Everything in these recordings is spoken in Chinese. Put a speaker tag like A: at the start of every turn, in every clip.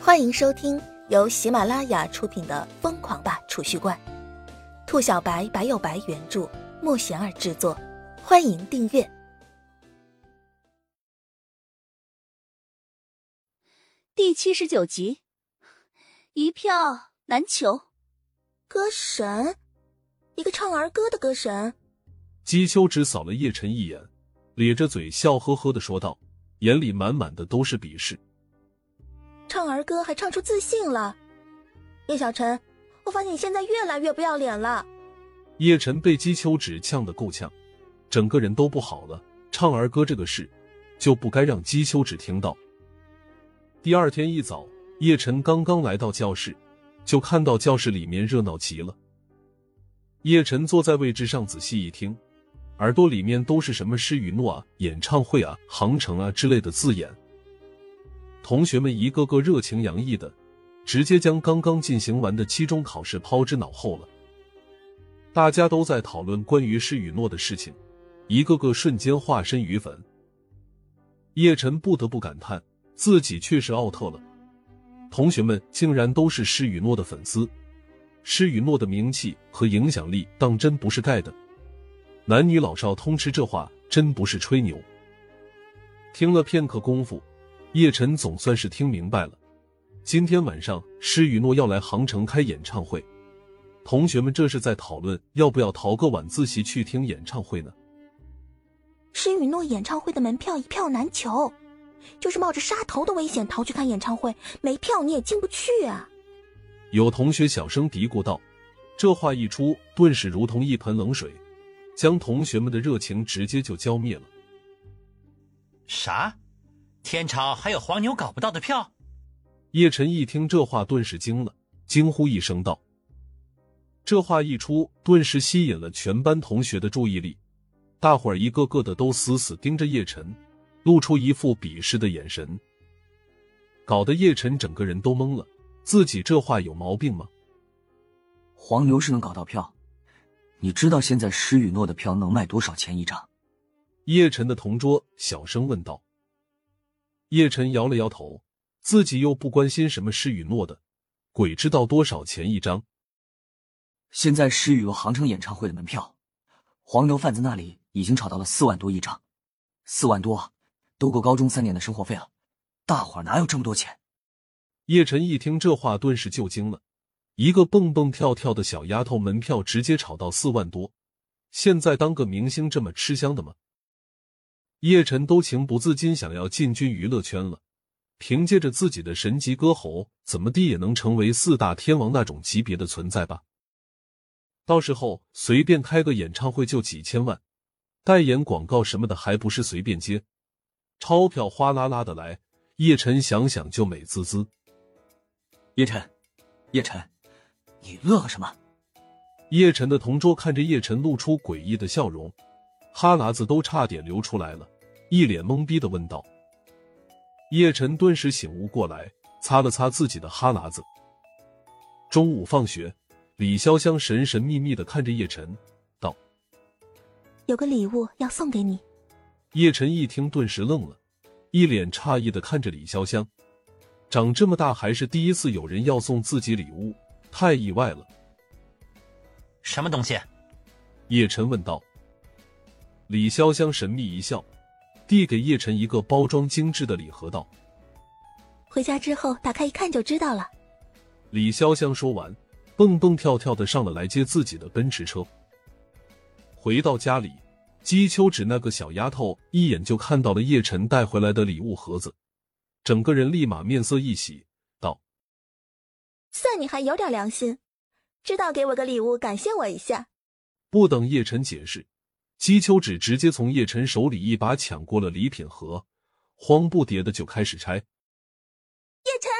A: 欢迎收听由喜马拉雅出品的《疯狂吧储蓄罐》，兔小白白有白原著，莫贤儿制作。欢迎订阅
B: 第七十九集，一票难求。
C: 歌神，一个唱儿歌的歌神。
D: 姬秋只扫了叶晨一眼，咧着嘴笑呵呵的说道，眼里满满的都是鄙视。
C: 唱儿歌还唱出自信了，叶小晨，我发现你现在越来越不要脸了。
D: 叶晨被姬秋芷呛得够呛，整个人都不好了。唱儿歌这个事，就不该让姬秋芷听到。第二天一早，叶晨刚刚来到教室，就看到教室里面热闹极了。叶晨坐在位置上仔细一听，耳朵里面都是什么施雨诺啊、演唱会啊、航程啊之类的字眼。同学们一个个热情洋溢的，直接将刚刚进行完的期中考试抛之脑后了。大家都在讨论关于施雨诺的事情，一个个瞬间化身鱼粉。叶晨不得不感叹，自己确实奥特了。同学们竟然都是施雨诺的粉丝，施雨诺的名气和影响力当真不是盖的。男女老少通吃，这话真不是吹牛。听了片刻功夫。叶晨总算是听明白了，今天晚上施雨诺要来杭城开演唱会，同学们这是在讨论要不要逃个晚自习去听演唱会呢？
C: 施雨诺演唱会的门票一票难求，就是冒着杀头的危险逃去看演唱会，没票你也进不去啊！
D: 有同学小声嘀咕道，这话一出，顿时如同一盆冷水，将同学们的热情直接就浇灭了。
E: 啥？天朝还有黄牛搞不到的票？
D: 叶晨一听这话，顿时惊了，惊呼一声道：“这话一出，顿时吸引了全班同学的注意力，大伙儿一个个的都死死盯着叶晨，露出一副鄙视的眼神，搞得叶晨整个人都懵了。自己这话有毛病吗？
F: 黄牛是能搞到票，你知道现在施雨诺的票能卖多少钱一张？”
D: 叶晨的同桌小声问道。叶晨摇了摇头，自己又不关心什么施雨诺的，鬼知道多少钱一张。
F: 现在施雨诺杭城演唱会的门票，黄牛贩子那里已经炒到了四万多一张，四万多都够高中三年的生活费了，大伙儿哪有这么多钱？
D: 叶晨一听这话，顿时就惊了，一个蹦蹦跳跳的小丫头，门票直接炒到四万多，现在当个明星这么吃香的吗？叶晨都情不自禁想要进军娱乐圈了，凭借着自己的神级歌喉，怎么地也能成为四大天王那种级别的存在吧？到时候随便开个演唱会就几千万，代言广告什么的还不是随便接，钞票哗啦啦的来，叶晨想想就美滋滋。
F: 叶晨，叶晨，你乐什么？
D: 叶晨的同桌看着叶晨露出诡异的笑容。哈喇子都差点流出来了，一脸懵逼的问道。叶晨顿时醒悟过来，擦了擦自己的哈喇子。中午放学，李潇湘神神秘秘的看着叶晨，道：“
C: 有个礼物要送给你。”
D: 叶晨一听，顿时愣了，一脸诧异的看着李潇湘，长这么大还是第一次有人要送自己礼物，太意外了。
E: 什么东西？
D: 叶晨问道。李潇湘神秘一笑，递给叶晨一个包装精致的礼盒，道：“
C: 回家之后打开一看就知道了。”
D: 李潇湘说完，蹦蹦跳跳的上了来接自己的奔驰车。回到家里，姬秋芷那个小丫头一眼就看到了叶晨带回来的礼物盒子，整个人立马面色一喜，道：“
C: 算你还有点良心，知道给我个礼物感谢我一下。”
D: 不等叶晨解释。姬秋芷直接从叶晨手里一把抢过了礼品盒，慌不迭的就开始拆。
C: 叶晨，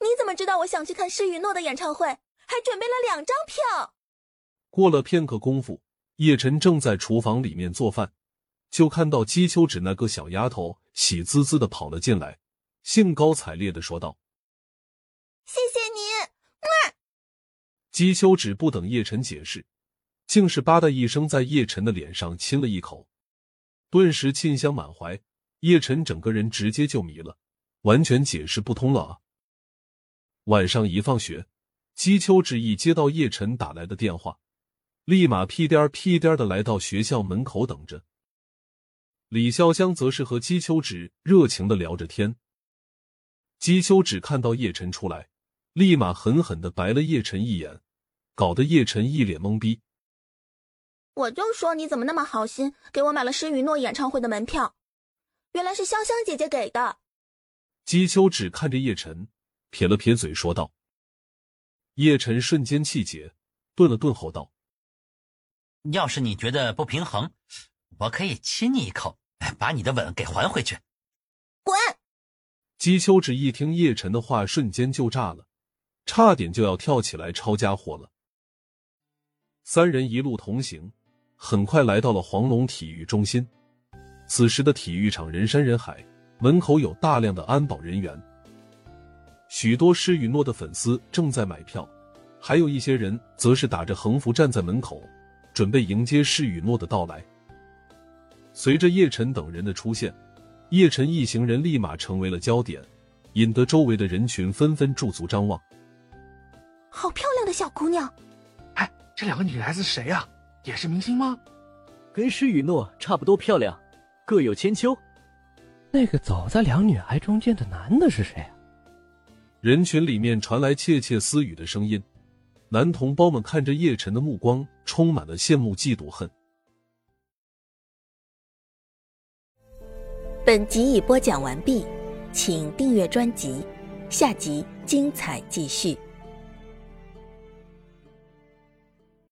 C: 你怎么知道我想去看施雨诺的演唱会？还准备了两张票。
D: 过了片刻功夫，叶晨正在厨房里面做饭，就看到姬秋芷那个小丫头喜滋滋的跑了进来，兴高采烈的说道：“
C: 谢谢你。”
D: 姬秋芷不等叶晨解释。竟是吧的一声，在叶晨的脸上亲了一口，顿时沁香满怀。叶晨整个人直接就迷了，完全解释不通了啊！晚上一放学，姬秋芷一接到叶晨打来的电话，立马屁颠儿屁颠儿的来到学校门口等着。李潇湘则是和姬秋芷热情的聊着天。姬秋芷看到叶晨出来，立马狠狠的白了叶晨一眼，搞得叶晨一脸懵逼。
C: 我就说你怎么那么好心，给我买了施雨诺演唱会的门票，原来是香香姐姐给的。
D: 姬秋芷看着叶晨，撇了撇嘴说道。叶晨瞬间气结，顿了顿后道：“
E: 要是你觉得不平衡，我可以亲你一口，把你的吻给还回去。”
C: 滚！
D: 姬秋芷一听叶晨的话，瞬间就炸了，差点就要跳起来抄家伙了。三人一路同行。很快来到了黄龙体育中心，此时的体育场人山人海，门口有大量的安保人员，许多施雨诺的粉丝正在买票，还有一些人则是打着横幅站在门口，准备迎接施雨诺的到来。随着叶晨等人的出现，叶晨一行人立马成为了焦点，引得周围的人群纷纷驻足张望。
C: 好漂亮的小姑娘！
G: 哎，这两个女孩子谁呀？也是明星吗？
H: 跟施雨诺差不多漂亮，各有千秋。
I: 那个走在两女孩中间的男的是谁啊？
D: 人群里面传来窃窃私语的声音，男同胞们看着叶晨的目光充满了羡慕、嫉妒、恨。
A: 本集已播讲完毕，请订阅专辑，下集精彩继续。